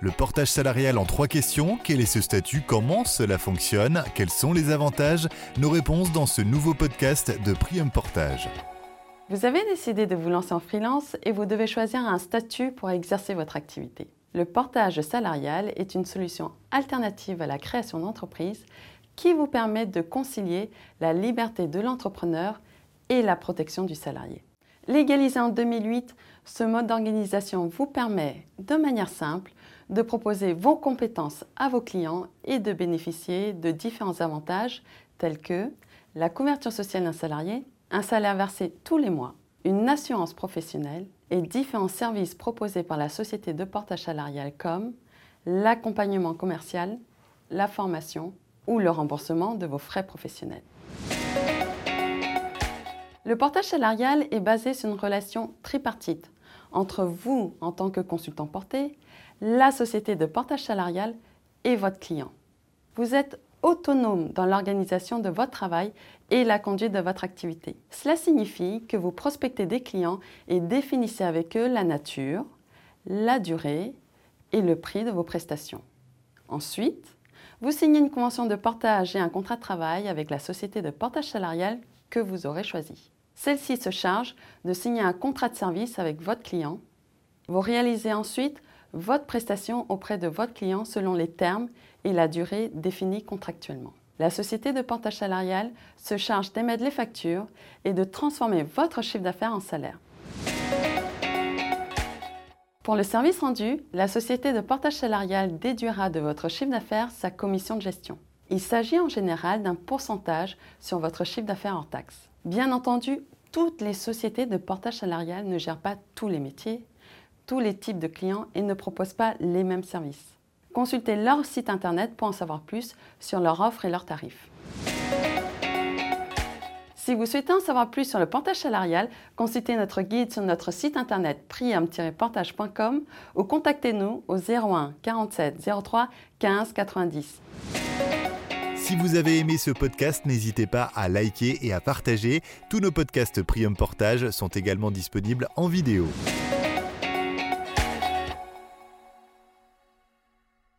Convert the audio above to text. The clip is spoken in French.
Le portage salarial en trois questions. Quel est ce statut? Comment cela fonctionne? Quels sont les avantages? Nos réponses dans ce nouveau podcast de Prium Portage. Vous avez décidé de vous lancer en freelance et vous devez choisir un statut pour exercer votre activité. Le portage salarial est une solution alternative à la création d'entreprise qui vous permet de concilier la liberté de l'entrepreneur et la protection du salarié. Légalisé en 2008, ce mode d'organisation vous permet, de manière simple, de proposer vos compétences à vos clients et de bénéficier de différents avantages tels que la couverture sociale d'un salarié, un salaire versé tous les mois, une assurance professionnelle et différents services proposés par la société de portage salarial comme l'accompagnement commercial, la formation ou le remboursement de vos frais professionnels. Le portage salarial est basé sur une relation tripartite entre vous en tant que consultant porté, la société de portage salarial et votre client. Vous êtes autonome dans l'organisation de votre travail et la conduite de votre activité. Cela signifie que vous prospectez des clients et définissez avec eux la nature, la durée et le prix de vos prestations. Ensuite, vous signez une convention de portage et un contrat de travail avec la société de portage salarial que vous aurez choisie. Celle-ci se charge de signer un contrat de service avec votre client. Vous réalisez ensuite votre prestation auprès de votre client selon les termes et la durée définie contractuellement. La société de portage salarial se charge d'émettre les factures et de transformer votre chiffre d'affaires en salaire. Pour le service rendu, la société de portage salarial déduira de votre chiffre d'affaires sa commission de gestion. Il s'agit en général d'un pourcentage sur votre chiffre d'affaires hors taxe. Bien entendu, toutes les sociétés de portage salarial ne gèrent pas tous les métiers, tous les types de clients et ne proposent pas les mêmes services. Consultez leur site internet pour en savoir plus sur leur offre et leurs tarifs. Si vous souhaitez en savoir plus sur le portage salarial, consultez notre guide sur notre site internet priam-portage.com ou contactez-nous au 01 47 03 15 90. Si vous avez aimé ce podcast, n'hésitez pas à liker et à partager. Tous nos podcasts Prium Portage sont également disponibles en vidéo.